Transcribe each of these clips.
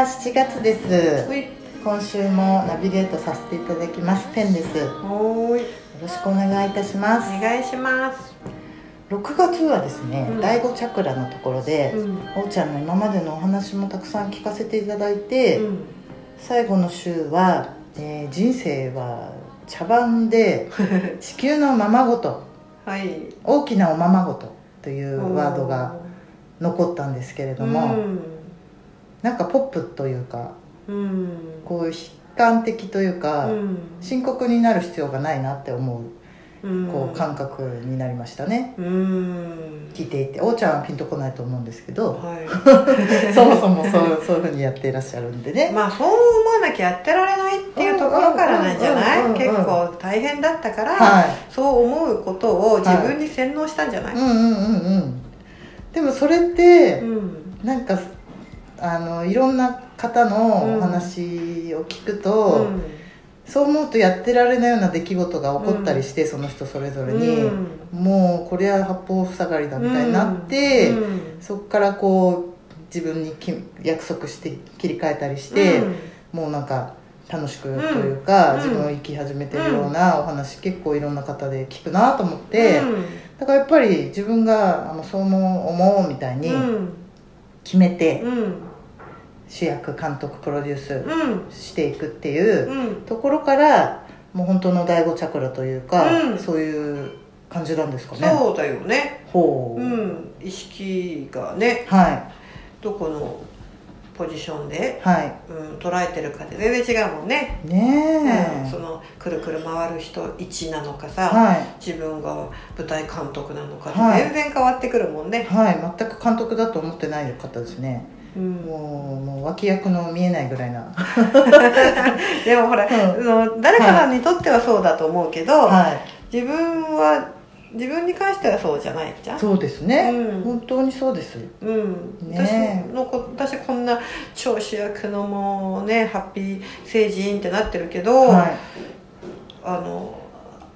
は、7月です。今週もナビゲートさせていただきます。ペンです。よろしくお願いいたします。お願いします。6月はですね、うん。第5チャクラのところで、うん。おーちゃんの今までのお話もたくさん聞かせていただいて、うん。最後の週は、えー人生は茶番で 地球のままごとはい。大きなおままごとというワードが残ったんですけれども、なんかポップというかうん。うんこういう悲観的というか、うん。深刻になる必要がないなって思ううん。こう感覚になりましたね、うん。聞いていておーちゃんはピンとこないと思うんですけどは そもそもそうそういうふうにやっていらっしゃるんでいね。まあそう思わなきゃやってられないっていうところからなんじゃない？結構大変だったから、はそう思うことを自分に洗脳したんじゃない？い、うんうんうんうん。でもそれってうん。なんかあのいろんな方のお話を聞くと、そう思うとやってられないような出来事が起こったりして、その人それぞれに、うん。もうこれは八方塞がりだみたいになって、うん。そこからこう自分にき約束して切り替えたりして、もうなんか楽しくというか、うん。自分を生き始めてるようなお話、結構いろんな方で聞くなと思って、うん。だからやっぱり自分があのそう思う思うみたいにうん。決めて、うん主役監督プロデュースうん。していくっていううん。ところからもう本当の第五チャクラというか、うん。そういう感じなんですかね。そうだよね。ほう、うん。意識がねはどこのポジションで、い。はうん、捉えてるかって全然違うもんね、いねえ、うん。そのくるくる回る人1なのかさ、はい。自分が舞台監督なのかはい。全然変わってくるもんね、はい。全く監督だと思ってない方ですねうん、もうもう脇役の見えないぐらいな。でもほら、うん。その誰かにとってはそうだと思うけど、はい。自分は自分に関してはそうじゃないじゃん。そうですね、うん。本当にそうです。うん、ね。私のこ私こんな超主役のもうねハッピー星人ってなってるけど、はあの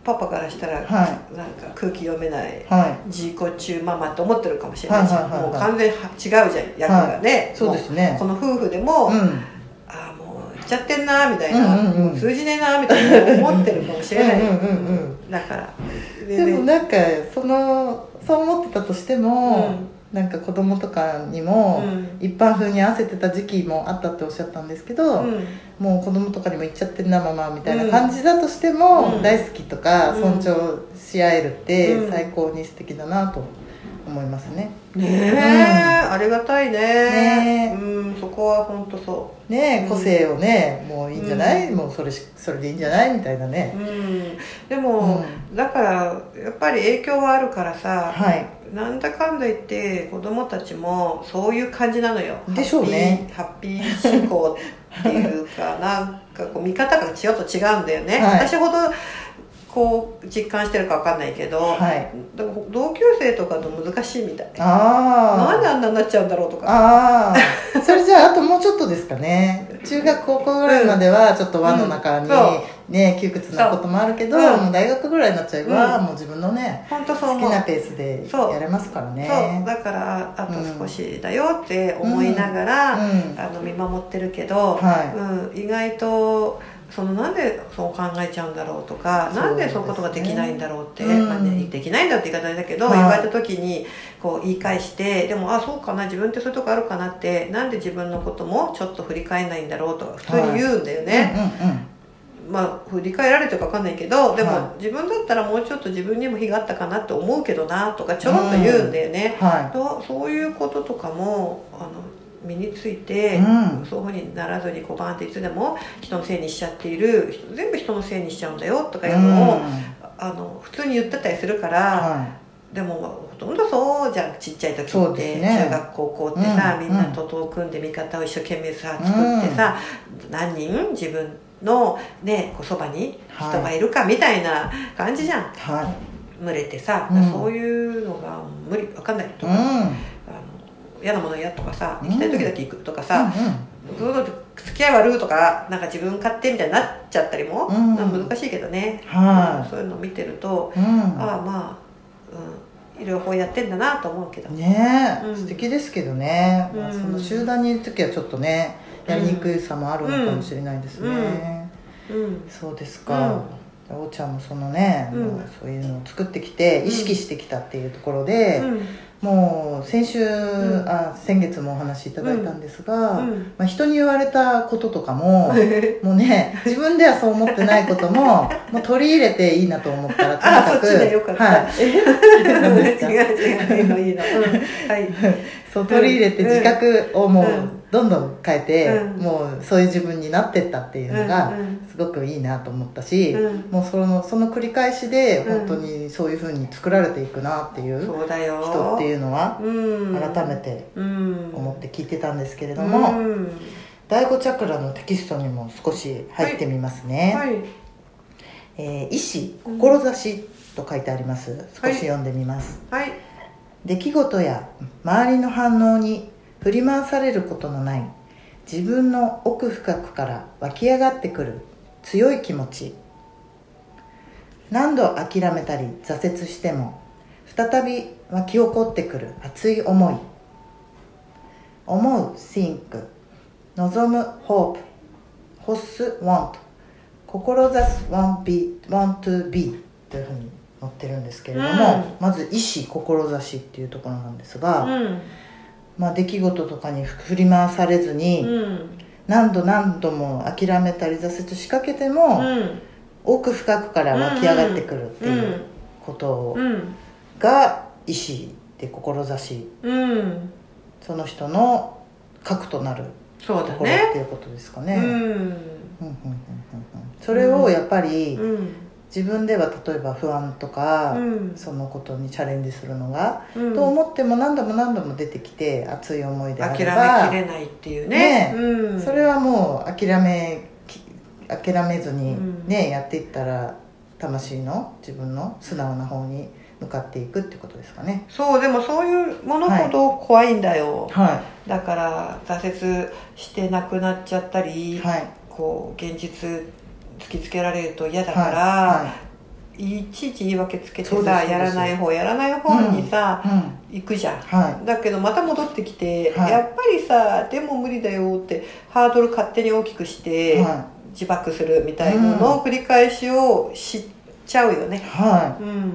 パパからしたら、はなんか空気読めないい。は自己中ママって思ってるかもしれないし、はいはいはいはい。もう完全に違うじゃん役がね、いそうですね。この夫婦でも、うん。ああもう行っちゃってんなみたいな、うんうんうん。通じねえなみたいな思ってるかもしれない、うんうんうんうん。だからでもなんかそのそう思ってたとしても、なんか子供とかにも、うん。一般風に合わせてた時期もあったっておっしゃったんですけど、うん。もう子供とかにも言っちゃってんなママみたいな感じだとしても、うん。大好きとかうん。尊重し合えるってうん。最高に素敵だなと思いますね。ねえ、うん。ありがたいね。ねうんそこは本当そねえうん。個性をねもういいんじゃない、うん。もうそれしそれでいいんじゃない？みたいなう、ね。うん、でも、だからやっぱり影響はあるからさ、はいなんだかんだ言って子供たちもそういう感じなのよ。でしょうね。ハッピーハッピー思考っていうか なんかこう見方がちょっと違うんだよね、はい。私ほどこう実感してるか分かんないけど、はい。でも同級生とかと難しいみたい。ああなんであんなになっちゃうんだろうとか。ああそれじゃああともうちょっとですかね。中学高校ぐらいまではちょっと輪の中にね窮屈なこともあるけど、そう。もう大学ぐらいになっちゃえば、うん。もう自分のね本当そう好きなペースでそう。やれますからそう。ねだからあと少しだよって思いながら、うん。あの見守ってるけど、はうん、意外とそのなんでそう考えちゃうんだろうとかそうなんでそういうことができないんだろうって、うん。まあね、できないんだって言い方だけど、はい。言われた時にこう言い返してでもあそうかな自分ってそういうとこあるかなってなんで自分のこともちょっと振り返らないんだろうとか普通に言うんだよい。ね、うんうん。まあ振り返られてるか分かんないけどでも、は自分だったらもうちょっと自分にも非があったかなって思うけどなとかちょろっと言うんだよね、うんはとそういうこととかもあの身について、うん。そういうふうにならずにこうバーンっていつでも人のせいにしちゃっている人全部人のせいにしちゃうんだよとかいいうのを、うん。あの普通に言ってたりするから、はでもまあほとんどそうじゃんちっちゃい時って、ね。中学高校ってさ、うんみんなと手を組んで味方を一生懸命さ作ってさ、何人自分のねこうそばに人がいるかみたいな感じじゃん、い。は群れてさ、うん。そういうのが無理わかんないとい、か、うん嫌なもの嫌とかさうん。行きたい時だけ行くとかうさ、ういうの付き合い悪いとかなんか自分勝手みたいになっちゃったりも、うん。難しいけどね、はい。そういうのを見てると、うん。ああまあ、うん、両方やってんだなと思うけど。ねえ、うん。素敵ですけどね、まあ、うん。その集団にいる時はちょっとねやりにくさもあるのかもしれないですね、うん。そうですか、おーちゃんもそのね、うん。もうそういうのを作ってきて意識してきたっていうところで、うんもう先週、ん。あ先月もお話しいただいたんですが、うん。まあ、人に言われたこととかも もうね自分ではそう思ってないことも もう取り入れていいなと思ったらとにかく そう取り入れて自覚をもううん。どんどん変えて、うん。もうそういう自分になってったっていうのがうんうんすごくいいなと思ったし、うん。もうそのその繰り返しでうん。本当にそういうふうに作られていくなっていう人っていうのはうん。改めてうん思って聞いてたんですけれども、うん。第5チャクラのテキストにも少し入ってみますね、はい。えー意志志と書いてあります。少し読んでみます、はい。出来事や周りの反応に振り回されることのない自分の奥深くから湧き上がってくる強い気持ち。何度諦めたり挫折しても再び湧き起こってくる熱い思い。思う think 望む hope 欲す want 志す want, be, want to be というふうに載ってるんですけれども、うん。まず意志志っていうところなんですが、うん。まあ、出来事とかに振り回されずに、うん何度何度も諦めたり挫折しかけても、うん。奥深くから湧き上がってくるっていうことうん。が意志で志うん。その人の核となるところっていうことですかね。それをやっぱりうん自分では例えば不安とか、うん。そのことにチャレンジするのが、うん。と思っても何度も何度も出てきて熱い思いであ諦めればきれないっていうね。ねうん。それはもう諦めき諦めずにうん。ね、やっていったら魂の自分の素直な方に向かっていくってことですかね。そうでもそういうものほど怖いんだよ、はだから挫折してなくなっちゃったり、いはい。こう現実突きつけられると嫌だから、はいちいち言い訳つけてさやらない方やらない方にさ、いうん。行くじゃん。はだけどまた戻ってきて、はい。やっぱりさでも無理だよってハードル勝手に大きくして、は自爆するみたいなのを繰り返しを知っちゃうよね。い。はうん。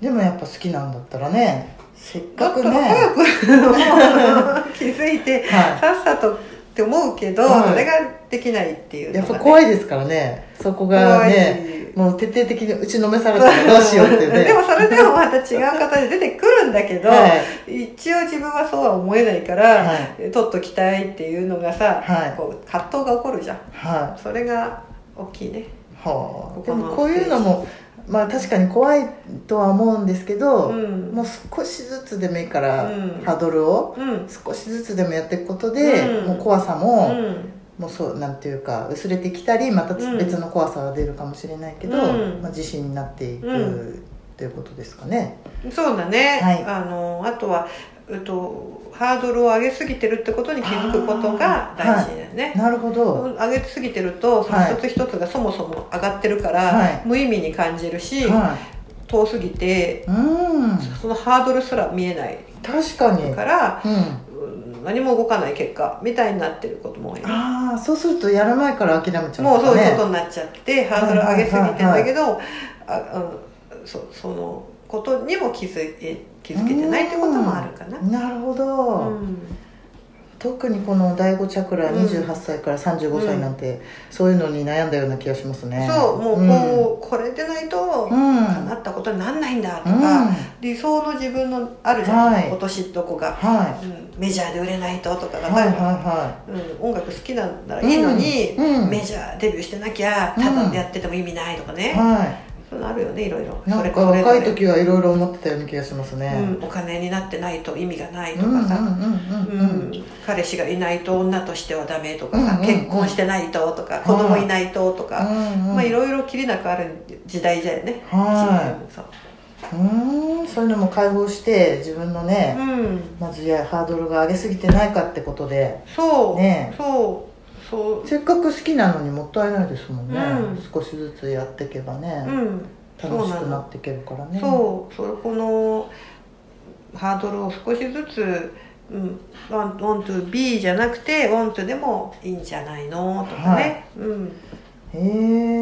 いでもやっぱ好きなんだったらね。せっかくね。ら早く。気づいてはさっさとって思うけど、はい。それができないっていういやっぱ怖いですからね。そこがねもう徹底的に打ちのめされたら どうしようっていうね。でもそれでもまた違う形で出てくるんだけど、はい。一応自分はそうは思えないから、は取っときたいっていうのがさ、はい。こう葛藤が起こるじゃん。はそれが大きいね。いはあ。こでもこういうのもまあ確かに怖いとは思うんですけど、うん。もう少しずつでもいいから、うん。ハードルをうん。少しずつでもやっていくことで、うん。もう怖さうも、ん。もうそうなんていうか薄れてきたりまたうん。別の怖さが出るかもしれないけど、うん。まあ、自信になっていく、うん。ということですかね。そうだね、はい。あのあとは、えっと、ハードルを上げすぎてるってことに気づくことが大事だよね、なるほど、上げすぎてるとそのはい。一つ一つがそもそも上がってるから、はい。無意味に感じるし、は遠すぎてい、うん。そのハードルすら見えない。確かに、から、うん、うん何も動かない結果みたいになってることも多い。ねああそうするとやる前から諦めちゃうね。もうそういうことになっちゃってハードル上げすぎてんだけど、あうんそそのことにも気づい気づけてないってこともあるかな。なるほど、うん。特にこの第5チャクラうん。28歳から35歳なんて、そういうのに悩んだような気がしますね。そうもうこう、これでないとうん、うん叶ったことになんないんだとうん。か、理想の自分のあるじゃん、はい。今年どこが、はうん。メジャーで売れないととかいが、はいはうん、音楽好きなんならいいのに、うん。うん。メジャーデビューしてなきゃただでやってても意味ないとかいね、はいあるよねいろいろ。いなんか若い時はいろいろ思ってたような気がしますれね。うん、お金になってないと意味がないとかさ、彼氏がいないと女としてはダメとかさ、うんうんうん。結婚してないととか子供いないととか、うんうん。まあいろいろきりなくある時代だよね。はそう。うーんそういうのも解放して自分のね、うん。まずやハードルが上げすぎてないかってことで。そう、ね。そうそう。せっかく好きなのにもったいないですもんね、うん。少しずつやっていけばね、うん。楽しくなっていけるからね。そう。そこのハードルを少しずつうん、want, want to be じゃなくて want でもいいんじゃないの？とかね、はい、うん、え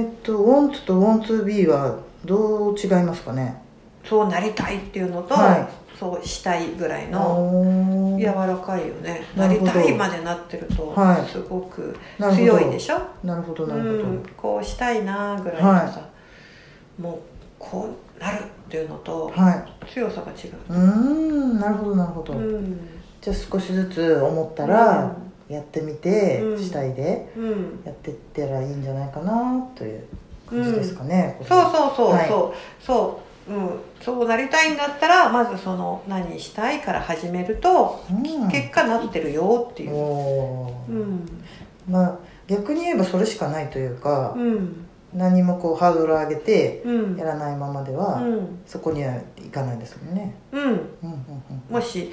ー、っと want と want to be はどう違いますかね？そうなりたいっていうのと、はい、そうしたいぐらいの柔らかいよね。なりたいまでなってるとすごく強いでしょ？なるほどなるほど、うん、こうしたいなぐらいのさ、はい、もうこうなるっていうのと強さが違う。うん。なるほどなるほど、うん。じゃあ少しずつ思ったら、やってみて、うん、したいで、やっていったらいいんじゃないかなという感じですかね、うん、そうそうそう、はい、そう。そううんそうなりたいんだったらまずその何したいから始めると、うん、結果なってるよっていう、うん、まあ逆に言えばそれしかないというか、うん、何もこうハードル上げてやらないままでは、そこにはいかないですもんね、うん。うんうんうん、もし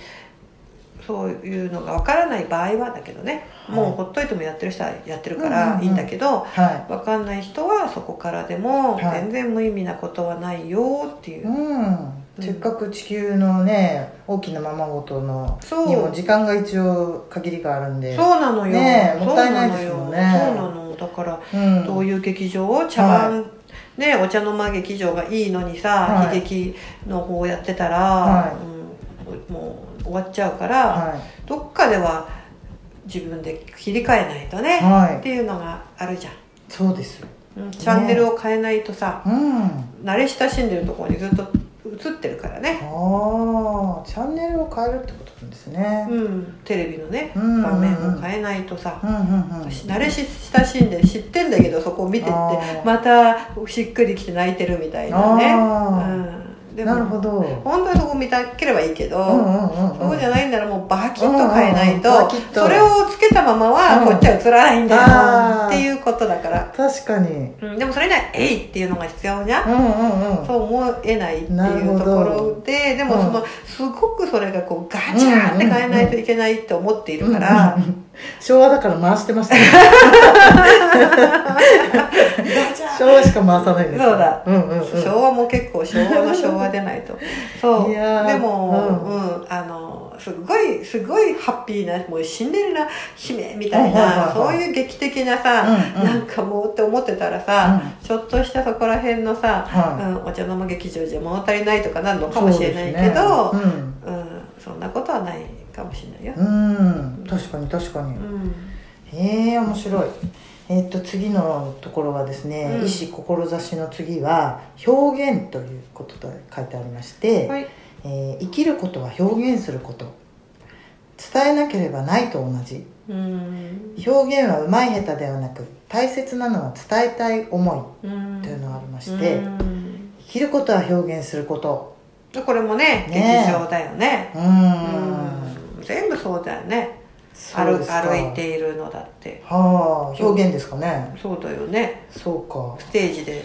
そういうのがわからない場合はだけどね、はい、もうほっといてもやってる人はやってるからいいんだけど、はい、分かんない人はそこからでも全然無意味なことはないよっていう、うん。せっかく地球のね大きなままごとのにも時間が一応限りがあるんで。そうなのよ、ね、もったいないですもんね。そうなのだから、うん、どういう劇場を茶碗、はい、ねお茶の間劇場がいいのにさ、悲劇の方やってたら、うん、もう終わっちゃうから、はい、どっかでは自分で切り替えないとね、はい、っていうのがあるじゃん。そうです。うん、チャンネルを変えないとさ、ね、うん、慣れ親しんでるところにずっと映ってるからね。ああチャンネルを変えるってことなんですね。うんテレビのね、うんうんうん、画面を変えないとさ、うんうんうん、慣れ親しんで知ってんだけどそこを見てってまたしっくりきて泣いてるみたいなね、うんなるほど。本当はそこ見たければいいけど、そうじゃないんならもうバキッと変えないとそれをつけたままはこっちは映らないんだよ、うん、っていうことだから。確かに、うん、でもそれには「えい!」っていうのが必要じゃん,、うんうんうん、そう思えないっていうところででもその、すごくそれがこうガチャンって変えないといけないって思っているから、うんうんうん 昭和だから回してましたね。昭和しか回さないです。そうだ、うんうんうん、昭和も結構昭和の昭和でないと。そう。でも、うん、うん、あのすごいすごいハッピーなもうシンデレラ姫みたいな、そういう劇的なさ、うんうん、なんかもうって思ってたらさ、うん、ちょっとしたそこら辺のさ、はい、うん、お茶の間劇場じゃ物足りないとかなるのかもしれないけどそ、ね,、うん。そんなことはないかもしれないよ。うん。確かに確かに、うん、へえ面白い。えー、っと次のところはですね、うん、意思志の次は表現ということと書いてありまして、はい、えー、生きることは表現すること。伝えなければないと同じ、うん、表現はうまい下手ではなく大切なのは伝えたい思いというのがありまして、うん、生きることは表現すること。これもねね。劇場だよね。うん全部そうだよね。歩歩いているのだって。はあ表現ですかね。そうだよね。そうか。ステージで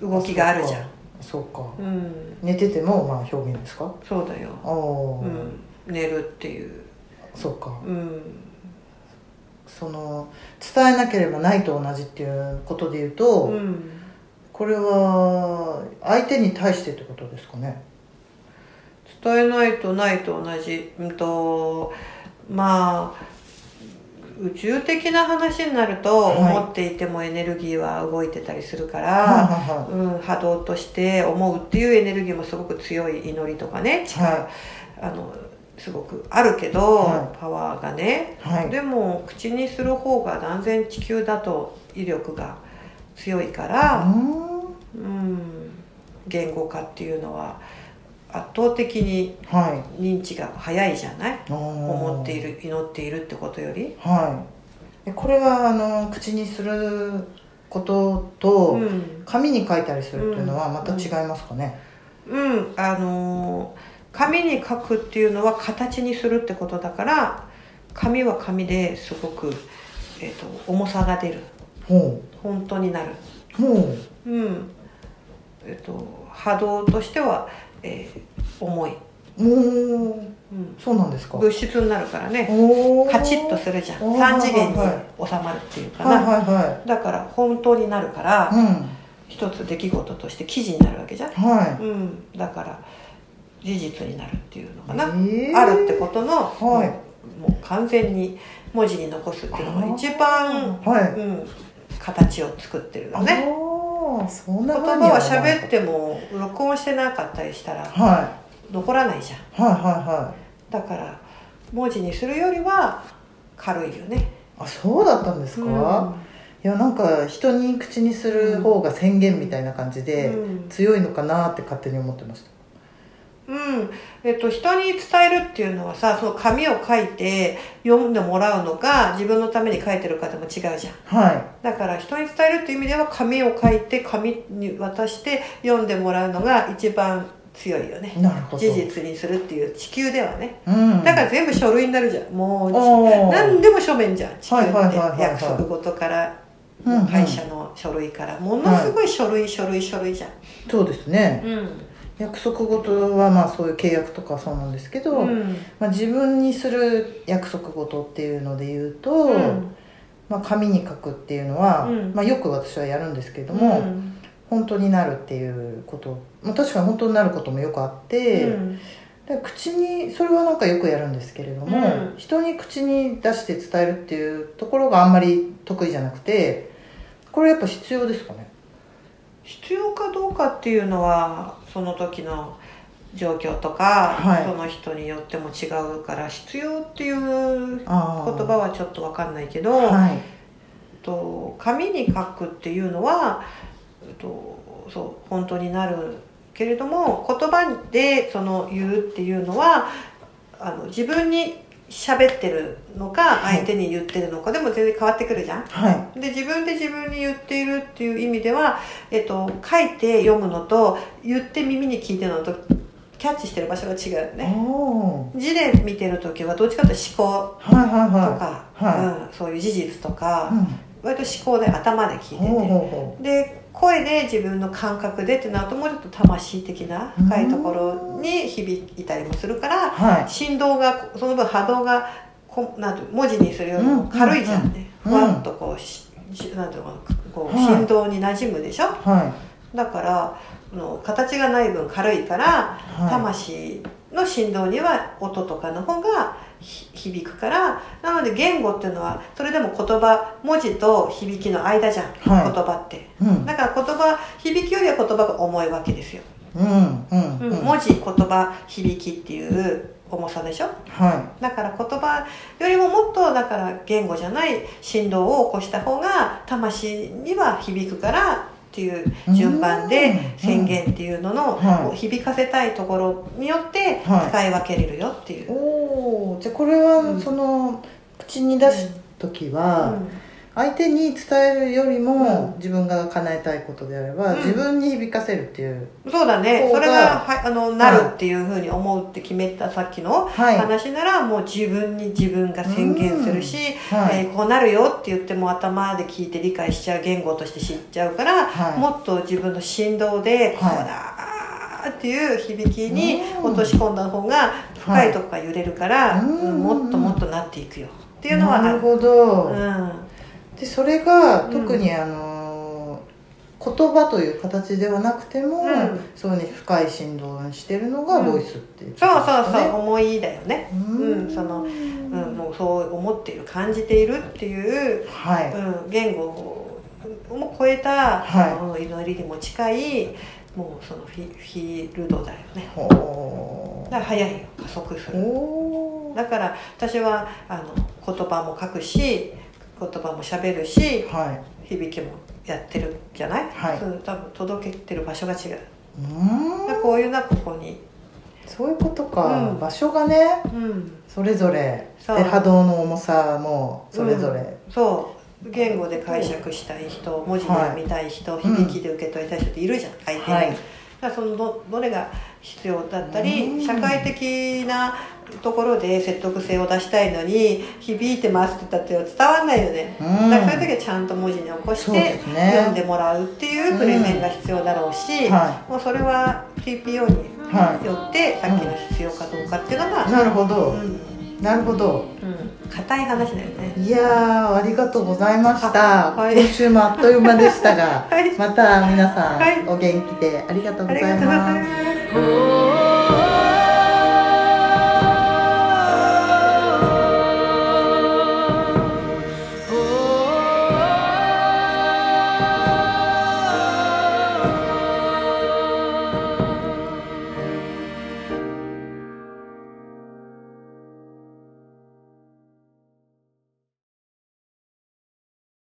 動きがあるじゃん。そうか、うん、寝ててもまあ表現ですか？そうだよ。あ、うん、寝るっていう。そうか。うん。その伝えなければないと同じっていうことで言うと、うん、これは相手に対してってことですかね？伝えないとないと同じ、うんとまあ宇宙的な話になると、思っていてもエネルギーは動いてたりするから、うん、波動として思うっていうエネルギーもすごく強い祈りとかね力、はい、あのすごくあるけど、はい、パワーがね、はい、でも口にする方が断然地球だと威力が強いからうん言語化っていうのは圧倒的に認知が早いじゃない、はい、思っている祈っているってことより？はい。これはあの口にすることと、うん、紙に書いたりするっていうのはまた違いますかね？うん、うん、あの紙に書くっていうのは形にするってことだから紙は紙ですごく、えーと、重さが出る。本当になる。う。ん。えっ、ー、と波動としてはえー、重い。おお、うん、そうなんですか。物質になるからね。カチッとするじゃん。3次元に収まるっていうかな、はいはいはい、だから本当になるから、うん、一つ出来事として記事になるわけじゃん、はうん、だから事実になるっていうのかいな、えー。あるってことの、はい。もう完全に文字に残すっていうのが一番、はい。うん、形を作ってるよねそんな言葉は喋っても録音してなかったりしたらは残らないじゃん。いはいはいはい。だから文字にするよりは軽いよね。あそうだったんですか、うん。いやなんか人に口にする方が宣言みたいな感じでうん。強いのかなって勝手に思ってましたうん。えっと、人に伝えるっていうのはさその紙を書いて読んでもらうのか自分のために書いてるかでも違うじゃん。はだから人に伝えるっていう意味では紙を書いて紙に渡して読んでもらうのが一番強いよね。いなるほど。事実にするっていう地球ではね。うん。だから全部書類になるじゃん。もう何でも書面じゃん。地球って。はいはいはいはいはい。約束事から会社の書類から。ものすごい書類書類書類じゃん。そうですね。うん約束事はまあそういう契約とかそうなんですけど、うん。まあ、自分にする約束事っていうので言うと、うん。まあ、紙に書くっていうのは、うん。まあ、よく私はやるんですけれども、うん。本当になるっていうこと、まあ、確かに本当になることもよくあって、うん。で口にそれはなんかよくやるんですけれども、うん。人に口に出して伝えるっていうところがあんまり得意じゃなくてこれやっぱ必要ですかね？必要かどうかっていうのはその時の状況とか、はい。その人によっても違うから必要っていう言葉はちょっと分かんないけど、はい。と紙に書くっていうのはとそう本当になるけれども言葉でその言うっていうのはあの自分に喋ってるのかはい。相手に言ってるのかでも全然変わってくるじゃん。はい。で自分で自分に言っているっていう意味では、えっと、書いて読むのと言って耳に聞いてるのとキャッチしてる場所が違うよね。字で見てる時はどっちかというと思考はいはいとはか、はうん、そういう事実とか、い、うん。割と思考で頭で聞いてて。で声で自分の感覚でってなるともうちょっと魂的な深いところに響いたりもするからはい。振動がその分波動がこなんて文字にするよりも軽いじゃんね、ふわっとこうなんていうのかなこうはい。振動に馴染むでしょ？はだからあの形がない分軽いから、魂の振動には音とかの方がひ響くからなので言語っていうのはそれでも言葉文字と響きの間じゃん、はい。言葉って。うん。だから言葉響きよりは言葉が重いわけですよ、うんうんうん。うん文字言葉響きっていう重さでしょ？はだから言葉よりももっとだから言語じゃない振動を起こした方が魂には響くからっていう順番うん。で宣言っていうのの響かせたいところによってはい。使い分けれるよっていい、う。じゃあこれはうん。その口に出す時は、うん。相手に伝えるよりもうん。自分が叶えたいことであれば、うん。自分に響かせるっていうそうだね。それがはあのなるっていうふうに思うって決めたさっきのはい。話ならもう自分に自分が宣言するし、はい、えーこうなるよって言っても頭で聞いて理解しちゃう言語として知っちゃうから、はい。もっと自分の振動でこうはいだーっていう響きにうん。落とし込んだ方が深いとこが揺れるから、うんうん。もっともっとなっていくよ。っていうのはある。なるほど、うん。でそれがうん。特にあの、言葉という形ではなくても、うん。そうに深い振動にしてるのがうん。ボイスっていう、そうそうそう思いだよね、うん。うん。そのうん、もうそう思っている感じているっていう、はい、うん、言語も超えた、はい。祈りにも近いもうそのフィフィールドだよね。ほだから早いよ加速すうるだから私はあの言葉も書くし言葉もしゃべるしはい。響きもやってるじゃない、はい。そう多分届けてる場所が違う。うーん。こういうなここに。そういうことか、うん。場所がねうん。それぞれ。波動の重さもそれぞれ、そう言語で解釈したい人文字で見たい人、い響きで受け取りたい人っているじゃん相手に、はい。だからそのどどれが必要だったり、うん。社会的なところで説得性を出したいのに響いてますって言ったって伝わんないよね、うん。だからそういう時はちゃんと文字に起こしてすね。読んでもらうっていうプレゼンが必要だろうし、はもうそれは TPO にはよってさっきの必要かどうかっていうのが、なるほど、うんなるほど。うん。硬い話だよね。いやーありがとうございました、あはい。今週もあっという間でしたが、はい。また皆さん、はい。お元気でありがとうございます